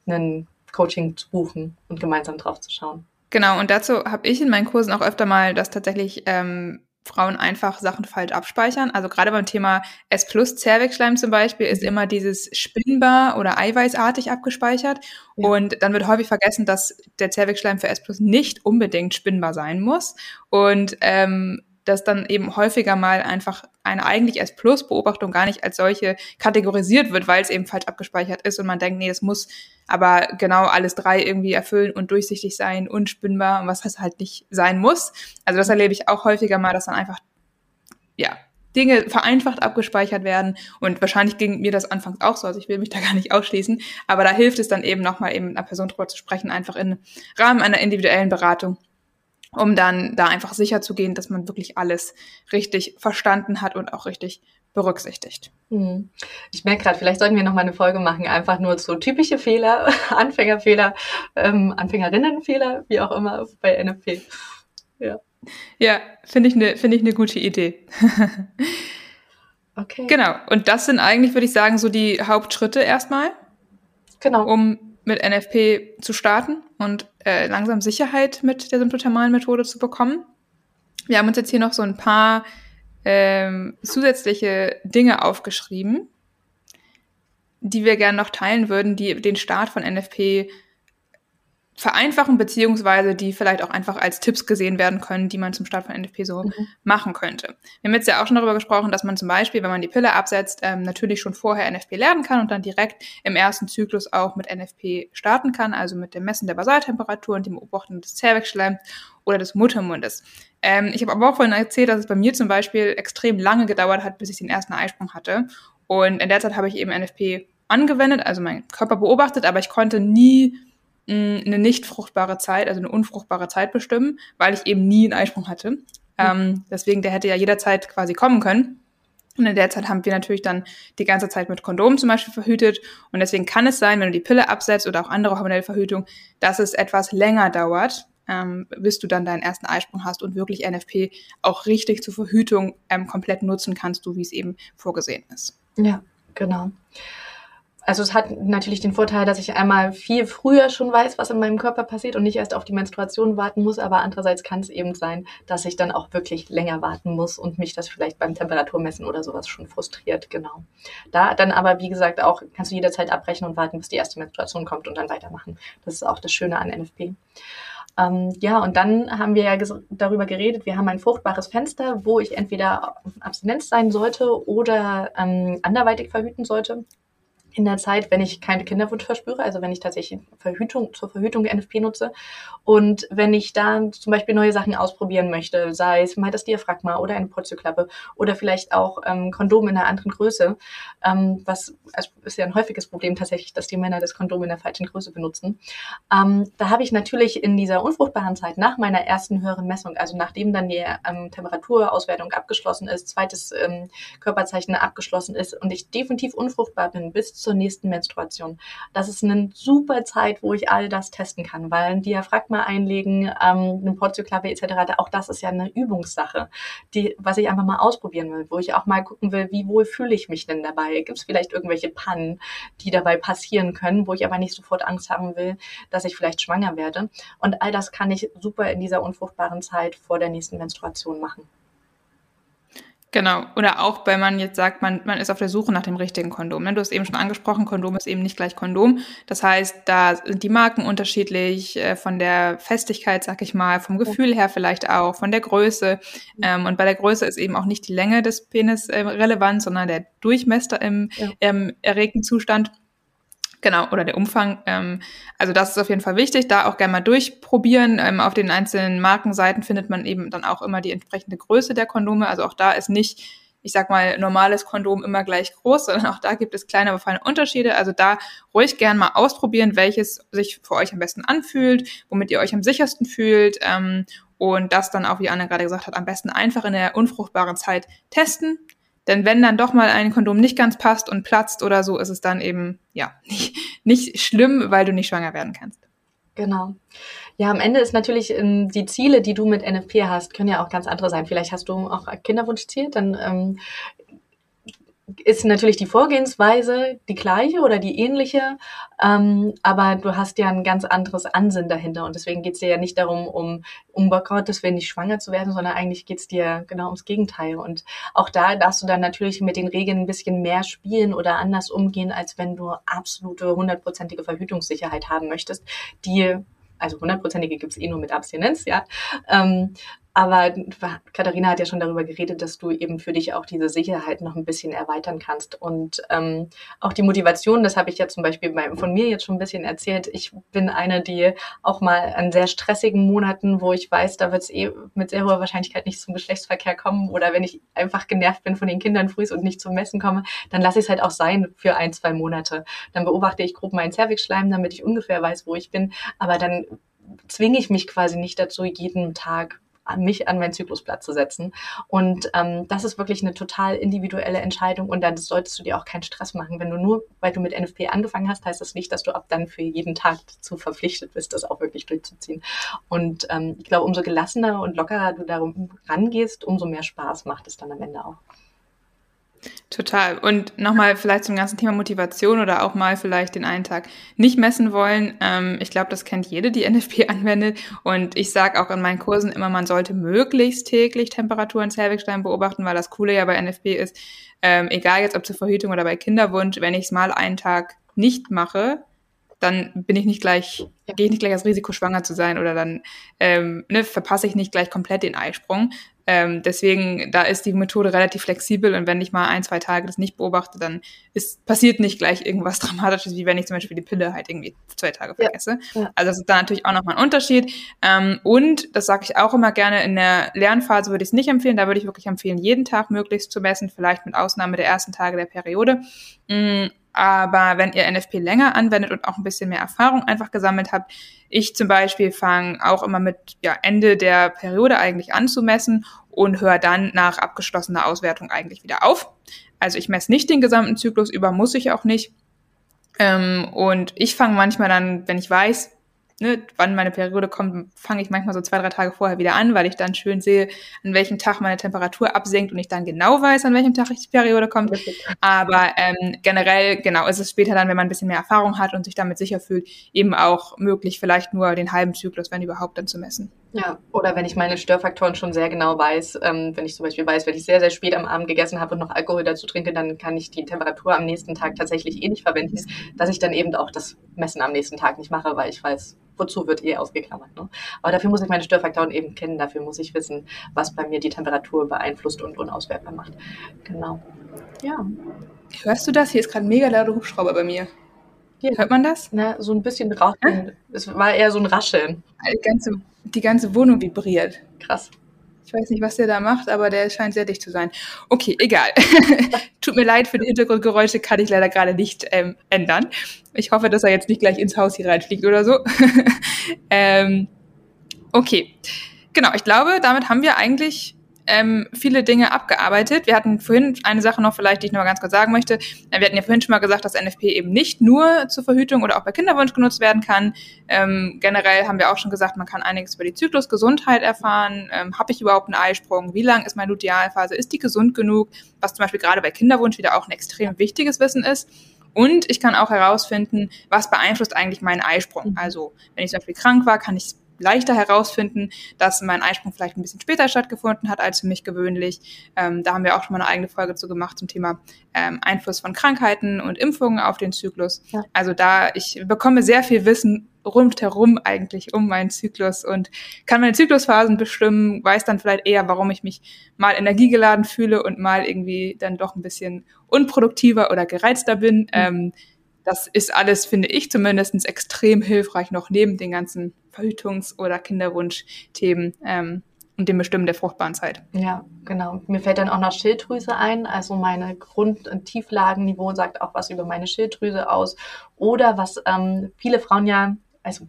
[SPEAKER 1] ein Coaching zu buchen und gemeinsam drauf zu schauen.
[SPEAKER 2] Genau, und dazu habe ich in meinen Kursen auch öfter mal, dass tatsächlich ähm, Frauen einfach Sachen falsch abspeichern. Also gerade beim Thema S plus Zervixschleim zum Beispiel ist immer dieses spinnbar oder eiweißartig abgespeichert. Ja. Und dann wird häufig vergessen, dass der Zervixschleim für S plus nicht unbedingt spinnbar sein muss. Und ähm, dass dann eben häufiger mal einfach eine eigentlich als Plus-Beobachtung gar nicht als solche kategorisiert wird, weil es eben falsch abgespeichert ist und man denkt, nee, es muss aber genau alles drei irgendwie erfüllen und durchsichtig sein und spinnbar, was das halt nicht sein muss. Also das erlebe ich auch häufiger mal, dass dann einfach, ja, Dinge vereinfacht abgespeichert werden und wahrscheinlich ging mir das anfangs auch so, also ich will mich da gar nicht ausschließen, aber da hilft es dann eben nochmal eben mit einer Person drüber zu sprechen, einfach im Rahmen einer individuellen Beratung um dann da einfach sicher zu gehen, dass man wirklich alles richtig verstanden hat und auch richtig berücksichtigt. Hm.
[SPEAKER 1] Ich merke gerade, vielleicht sollten wir noch mal eine Folge machen, einfach nur so typische Fehler, Anfängerfehler, ähm, Anfängerinnenfehler, wie auch immer bei NFP.
[SPEAKER 2] Ja, ja finde ich eine finde ich eine gute Idee. okay. Genau. Und das sind eigentlich, würde ich sagen, so die Hauptschritte erstmal. Genau. Um mit NFP zu starten und äh, langsam Sicherheit mit der symptothermalen Methode zu bekommen. Wir haben uns jetzt hier noch so ein paar ähm, zusätzliche Dinge aufgeschrieben, die wir gerne noch teilen würden, die den Start von NFP vereinfachen, beziehungsweise die vielleicht auch einfach als Tipps gesehen werden können, die man zum Start von NFP so mhm. machen könnte. Wir haben jetzt ja auch schon darüber gesprochen, dass man zum Beispiel, wenn man die Pille absetzt, ähm, natürlich schon vorher NFP lernen kann und dann direkt im ersten Zyklus auch mit NFP starten kann, also mit dem Messen der Basaltemperatur und dem Beobachten des Zervixschleims oder des Muttermundes. Ähm, ich habe aber auch vorhin erzählt, dass es bei mir zum Beispiel extrem lange gedauert hat, bis ich den ersten Eisprung hatte. Und in der Zeit habe ich eben NFP angewendet, also meinen Körper beobachtet, aber ich konnte nie eine nicht fruchtbare Zeit, also eine unfruchtbare Zeit bestimmen, weil ich eben nie einen Eisprung hatte. Mhm. Ähm, deswegen, der hätte ja jederzeit quasi kommen können. Und in der Zeit haben wir natürlich dann die ganze Zeit mit Kondomen zum Beispiel verhütet. Und deswegen kann es sein, wenn du die Pille absetzt oder auch andere hormonelle Verhütung, dass es etwas länger dauert, ähm, bis du dann deinen ersten Eisprung hast und wirklich NFP auch richtig zur Verhütung ähm, komplett nutzen kannst, so wie es eben vorgesehen ist.
[SPEAKER 1] Ja, genau also es hat natürlich den Vorteil, dass ich einmal viel früher schon weiß, was in meinem Körper passiert und nicht erst auf die Menstruation warten muss, aber andererseits kann es eben sein, dass ich dann auch wirklich länger warten muss und mich das vielleicht beim Temperaturmessen oder sowas schon frustriert, genau. Da dann aber, wie gesagt, auch kannst du jederzeit abbrechen und warten, bis die erste Menstruation kommt und dann weitermachen. Das ist auch das Schöne an NFP. Ähm, ja, und dann haben wir ja darüber geredet, wir haben ein fruchtbares Fenster, wo ich entweder Abstinenz sein sollte oder ähm, anderweitig verhüten sollte in der Zeit, wenn ich keine Kinderwunsch verspüre, also wenn ich tatsächlich Verhütung, zur Verhütung NFP nutze und wenn ich da zum Beispiel neue Sachen ausprobieren möchte, sei es mal das Diaphragma oder eine Porzelklappe oder vielleicht auch ähm, Kondom in einer anderen Größe, ähm, was also ist ja ein häufiges Problem tatsächlich, dass die Männer das Kondom in der falschen Größe benutzen. Ähm, da habe ich natürlich in dieser unfruchtbaren Zeit nach meiner ersten höheren Messung, also nachdem dann die ähm, Temperaturauswertung abgeschlossen ist, zweites ähm, Körperzeichen abgeschlossen ist und ich definitiv unfruchtbar bin bis zur nächsten Menstruation. Das ist eine super Zeit, wo ich all das testen kann, weil ein Diaphragma einlegen, ähm, eine Portioklappe etc., auch das ist ja eine Übungssache, die, was ich einfach mal ausprobieren will, wo ich auch mal gucken will, wie wohl fühle ich mich denn dabei? Gibt es vielleicht irgendwelche Pannen, die dabei passieren können, wo ich aber nicht sofort Angst haben will, dass ich vielleicht schwanger werde? Und all das kann ich super in dieser unfruchtbaren Zeit vor der nächsten Menstruation machen.
[SPEAKER 2] Genau. Oder auch, wenn man jetzt sagt, man, man ist auf der Suche nach dem richtigen Kondom. Ne? Du hast eben schon angesprochen, Kondom ist eben nicht gleich Kondom. Das heißt, da sind die Marken unterschiedlich, äh, von der Festigkeit, sag ich mal, vom Gefühl her vielleicht auch, von der Größe. Ähm, und bei der Größe ist eben auch nicht die Länge des Penis äh, relevant, sondern der Durchmesser im, ja. im erregten Zustand. Genau, oder der Umfang. Ähm, also das ist auf jeden Fall wichtig, da auch gerne mal durchprobieren. Ähm, auf den einzelnen Markenseiten findet man eben dann auch immer die entsprechende Größe der Kondome. Also auch da ist nicht, ich sag mal, normales Kondom immer gleich groß, sondern auch da gibt es kleine, aber feine Unterschiede. Also da ruhig gern mal ausprobieren, welches sich für euch am besten anfühlt, womit ihr euch am sichersten fühlt. Ähm, und das dann auch, wie Anna gerade gesagt hat, am besten einfach in der unfruchtbaren Zeit testen denn wenn dann doch mal ein Kondom nicht ganz passt und platzt oder so, ist es dann eben, ja, nicht, nicht schlimm, weil du nicht schwanger werden kannst.
[SPEAKER 1] Genau. Ja, am Ende ist natürlich ähm, die Ziele, die du mit NFP hast, können ja auch ganz andere sein. Vielleicht hast du auch Kinderwunschziel, dann ähm, ist natürlich die Vorgehensweise die gleiche oder die ähnliche, ähm, aber du hast ja ein ganz anderes Ansinnen dahinter und deswegen geht es dir ja nicht darum, um, um Gottes Willen nicht schwanger zu werden, sondern eigentlich geht es dir genau ums Gegenteil und auch da darfst du dann natürlich mit den Regeln ein bisschen mehr spielen oder anders umgehen, als wenn du absolute hundertprozentige Verhütungssicherheit haben möchtest, die also hundertprozentige gibt es eh nur mit Abstinenz, ja. Ähm, aber Katharina hat ja schon darüber geredet, dass du eben für dich auch diese Sicherheit noch ein bisschen erweitern kannst. Und ähm, auch die Motivation, das habe ich ja zum Beispiel bei, von mir jetzt schon ein bisschen erzählt. Ich bin eine, die auch mal an sehr stressigen Monaten, wo ich weiß, da wird es eh mit sehr hoher Wahrscheinlichkeit nicht zum Geschlechtsverkehr kommen oder wenn ich einfach genervt bin von den Kindern früh und nicht zum Messen komme, dann lasse ich es halt auch sein für ein, zwei Monate. Dann beobachte ich grob meinen Cervixschleim, damit ich ungefähr weiß, wo ich bin. Aber dann zwinge ich mich quasi nicht dazu, jeden Tag mich an mein Zyklusblatt zu setzen. Und ähm, das ist wirklich eine total individuelle Entscheidung und dann solltest du dir auch keinen Stress machen. Wenn du nur, weil du mit NFP angefangen hast, heißt das nicht, dass du ab dann für jeden Tag zu verpflichtet bist, das auch wirklich durchzuziehen. Und ähm, ich glaube, umso gelassener und lockerer du darum rangehst, umso mehr Spaß macht es dann am Ende auch.
[SPEAKER 2] Total. Und nochmal vielleicht zum ganzen Thema Motivation oder auch mal vielleicht den einen Tag nicht messen wollen. Ähm, ich glaube, das kennt jede, die NFP anwendet. Und ich sage auch in meinen Kursen immer, man sollte möglichst täglich Temperatur in Zervixstein beobachten, weil das Coole ja bei NFP ist, ähm, egal jetzt ob zur Verhütung oder bei Kinderwunsch, wenn ich es mal einen Tag nicht mache, dann bin ich nicht gleich, gehe ich nicht gleich das Risiko, schwanger zu sein oder dann ähm, ne, verpasse ich nicht gleich komplett den Eisprung. Ähm, deswegen, da ist die Methode relativ flexibel und wenn ich mal ein, zwei Tage das nicht beobachte, dann ist, passiert nicht gleich irgendwas Dramatisches, wie wenn ich zum Beispiel die Pille halt irgendwie zwei Tage vergesse. Ja, ja. Also das ist da natürlich auch nochmal ein Unterschied. Ähm, und, das sage ich auch immer gerne, in der Lernphase würde ich es nicht empfehlen. Da würde ich wirklich empfehlen, jeden Tag möglichst zu messen, vielleicht mit Ausnahme der ersten Tage der Periode. Mm, aber wenn ihr NFP länger anwendet und auch ein bisschen mehr Erfahrung einfach gesammelt habt, ich zum Beispiel fange auch immer mit ja, Ende der Periode eigentlich an zu messen und höre dann nach abgeschlossener Auswertung eigentlich wieder auf. Also ich messe nicht den gesamten Zyklus über, muss ich auch nicht. Ähm, und ich fange manchmal dann, wenn ich weiß, ne, wann meine Periode kommt, fange ich manchmal so zwei, drei Tage vorher wieder an, weil ich dann schön sehe, an welchem Tag meine Temperatur absinkt und ich dann genau weiß, an welchem Tag die Periode kommt. Aber ähm, generell, genau, ist es später dann, wenn man ein bisschen mehr Erfahrung hat und sich damit sicher fühlt, eben auch möglich, vielleicht nur den halben Zyklus, wenn überhaupt, dann zu messen.
[SPEAKER 1] Ja, oder wenn ich meine Störfaktoren schon sehr genau weiß, ähm, wenn ich zum Beispiel weiß, wenn ich sehr, sehr spät am Abend gegessen habe und noch Alkohol dazu trinke, dann kann ich die Temperatur am nächsten Tag tatsächlich eh nicht verwenden, dass ich dann eben auch das Messen am nächsten Tag nicht mache, weil ich weiß, wozu wird eh ausgeklammert. Ne? Aber dafür muss ich meine Störfaktoren eben kennen, dafür muss ich wissen, was bei mir die Temperatur beeinflusst und unauswertbar macht. Genau.
[SPEAKER 2] Ja. Hörst du das? Hier ist gerade ein mega lauter Hubschrauber bei mir. Hier. Hört man das?
[SPEAKER 1] Na, so ein bisschen rauschen. Es war eher so ein Rascheln.
[SPEAKER 2] Die ganze, die ganze Wohnung vibriert.
[SPEAKER 1] Krass.
[SPEAKER 2] Ich weiß nicht, was der da macht, aber der scheint sehr dicht zu sein. Okay, egal. Tut mir leid für die Hintergrundgeräusche, kann ich leider gerade nicht ähm, ändern. Ich hoffe, dass er jetzt nicht gleich ins Haus hier reinfliegt oder so. ähm, okay, genau. Ich glaube, damit haben wir eigentlich ähm, viele Dinge abgearbeitet. Wir hatten vorhin eine Sache noch vielleicht, die ich noch mal ganz kurz sagen möchte. Wir hatten ja vorhin schon mal gesagt, dass NFP eben nicht nur zur Verhütung oder auch bei Kinderwunsch genutzt werden kann. Ähm, generell haben wir auch schon gesagt, man kann einiges über die Zyklusgesundheit erfahren. Ähm, Habe ich überhaupt einen Eisprung? Wie lang ist meine Lutealphase? Ist die gesund genug? Was zum Beispiel gerade bei Kinderwunsch wieder auch ein extrem wichtiges Wissen ist. Und ich kann auch herausfinden, was beeinflusst eigentlich meinen Eisprung. Mhm. Also, wenn ich zum Beispiel krank war, kann ich leichter herausfinden, dass mein Eisprung vielleicht ein bisschen später stattgefunden hat als für mich gewöhnlich. Ähm, da haben wir auch schon mal eine eigene Folge zu gemacht zum Thema ähm, Einfluss von Krankheiten und Impfungen auf den Zyklus. Ja. Also da, ich bekomme sehr viel Wissen rundherum eigentlich um meinen Zyklus und kann meine Zyklusphasen bestimmen, weiß dann vielleicht eher, warum ich mich mal energiegeladen fühle und mal irgendwie dann doch ein bisschen unproduktiver oder gereizter bin. Mhm. Ähm, das ist alles, finde ich zumindest, extrem hilfreich noch neben den ganzen Verhütungs- oder Kinderwunschthemen ähm, und dem Bestimmen der fruchtbaren Zeit.
[SPEAKER 1] Ja, genau. Mir fällt dann auch noch Schilddrüse ein. Also meine Grund- und Tieflagenniveau sagt auch was über meine Schilddrüse aus. Oder was ähm, viele Frauen ja also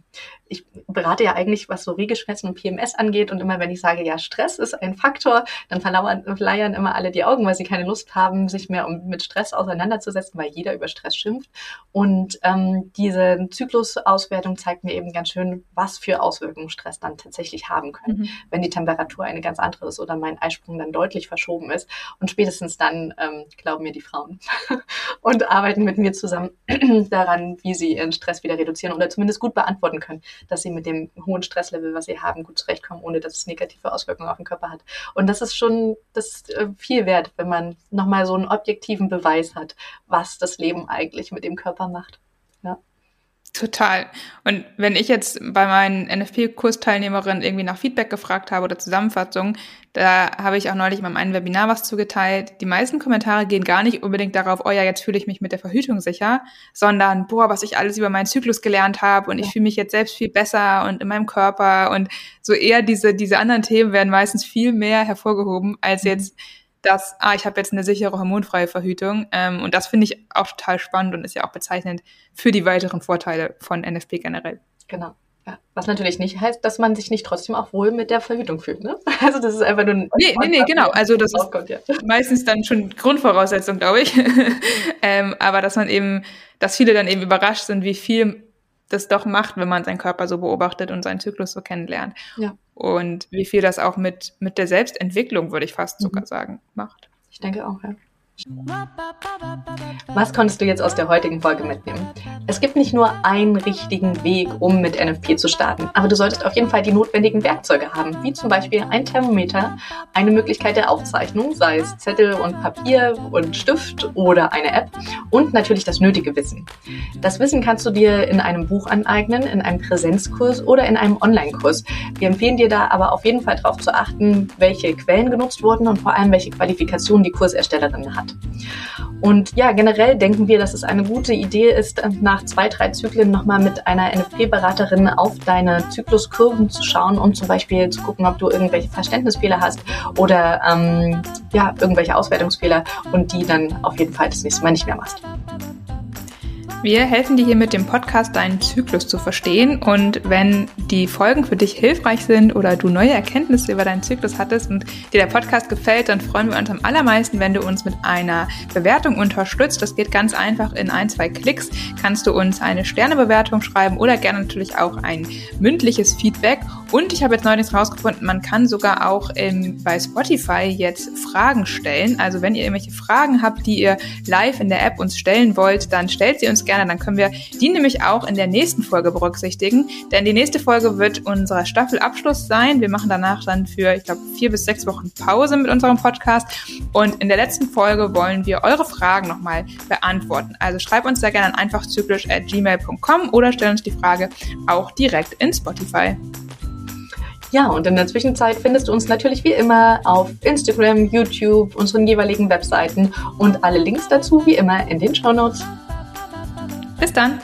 [SPEAKER 1] ich berate ja eigentlich, was so Regelschmerzen und PMS angeht. Und immer wenn ich sage, ja, Stress ist ein Faktor, dann verleiern immer alle die Augen, weil sie keine Lust haben, sich mehr um, mit Stress auseinanderzusetzen, weil jeder über Stress schimpft. Und ähm, diese Zyklusauswertung zeigt mir eben ganz schön, was für Auswirkungen Stress dann tatsächlich haben kann, mhm. wenn die Temperatur eine ganz andere ist oder mein Eisprung dann deutlich verschoben ist. Und spätestens dann ähm, glauben mir die Frauen und arbeiten mit mir zusammen daran, wie sie ihren Stress wieder reduzieren oder zumindest gut beantworten können, dass sie mit dem hohen Stresslevel, was sie haben, gut zurechtkommen, ohne dass es negative Auswirkungen auf den Körper hat. Und das ist schon das ist, äh, viel wert, wenn man nochmal so einen objektiven Beweis hat, was das Leben eigentlich mit dem Körper macht.
[SPEAKER 2] Total. Und wenn ich jetzt bei meinen NFP-Kursteilnehmerinnen irgendwie nach Feedback gefragt habe oder Zusammenfassungen, da habe ich auch neulich in meinem einen Webinar was zugeteilt. Die meisten Kommentare gehen gar nicht unbedingt darauf, oh ja, jetzt fühle ich mich mit der Verhütung sicher, sondern boah, was ich alles über meinen Zyklus gelernt habe und ja. ich fühle mich jetzt selbst viel besser und in meinem Körper und so eher diese, diese anderen Themen werden meistens viel mehr hervorgehoben als mhm. jetzt dass, ah, ich habe jetzt eine sichere hormonfreie Verhütung. Ähm, und das finde ich auch total spannend und ist ja auch bezeichnend für die weiteren Vorteile von NFP generell.
[SPEAKER 1] Genau. Ja, was natürlich nicht heißt, dass man sich nicht trotzdem auch wohl mit der Verhütung fühlt. Ne? Also das ist einfach nur ein...
[SPEAKER 2] Nee, nee, nee, genau. Also das ist ja. meistens dann schon Grundvoraussetzung, glaube ich. ähm, aber dass man eben, dass viele dann eben überrascht sind, wie viel das doch macht, wenn man seinen Körper so beobachtet und seinen Zyklus so kennenlernt. Ja. Und wie viel das auch mit, mit der Selbstentwicklung, würde ich fast sogar mhm. sagen, macht.
[SPEAKER 1] Ich denke auch, ja. Was konntest du jetzt aus der heutigen Folge mitnehmen? Es gibt nicht nur einen richtigen Weg, um mit NFP zu starten, aber du solltest auf jeden Fall die notwendigen Werkzeuge haben, wie zum Beispiel ein Thermometer, eine Möglichkeit der Aufzeichnung, sei es Zettel und Papier und Stift oder eine App und natürlich das nötige Wissen. Das Wissen kannst du dir in einem Buch aneignen, in einem Präsenzkurs oder in einem Online-Kurs. Wir empfehlen dir da aber auf jeden Fall darauf zu achten, welche Quellen genutzt wurden und vor allem welche Qualifikation die Kurserstellerin hat. Und ja, generell denken wir, dass es eine gute Idee ist, nach zwei, drei Zyklen nochmal mit einer NFP-Beraterin auf deine Zykluskurven zu schauen und zum Beispiel zu gucken, ob du irgendwelche Verständnisfehler hast oder ähm, ja, irgendwelche Auswertungsfehler und die dann auf jeden Fall das nächste Mal nicht mehr machst.
[SPEAKER 2] Wir helfen dir hier mit dem Podcast, deinen Zyklus zu verstehen. Und wenn die Folgen für dich hilfreich sind oder du neue Erkenntnisse über deinen Zyklus hattest und dir der Podcast gefällt, dann freuen wir uns am allermeisten, wenn du uns mit einer Bewertung unterstützt. Das geht ganz einfach in ein, zwei Klicks. Kannst du uns eine Sternebewertung schreiben oder gerne natürlich auch ein mündliches Feedback. Und ich habe jetzt neulich rausgefunden, man kann sogar auch im, bei Spotify jetzt Fragen stellen. Also wenn ihr irgendwelche Fragen habt, die ihr live in der App uns stellen wollt, dann stellt sie uns gerne gerne. Dann können wir die nämlich auch in der nächsten Folge berücksichtigen. Denn die nächste Folge wird unser Staffelabschluss sein. Wir machen danach dann für, ich glaube, vier bis sechs Wochen Pause mit unserem Podcast. Und in der letzten Folge wollen wir eure Fragen nochmal beantworten. Also schreib uns sehr gerne an einfachzyklisch at gmail.com oder stell uns die Frage auch direkt in Spotify.
[SPEAKER 1] Ja, und in der Zwischenzeit findest du uns natürlich wie immer auf Instagram, YouTube, unseren jeweiligen Webseiten und alle Links dazu wie immer in den Show Notes.
[SPEAKER 2] Bis dann.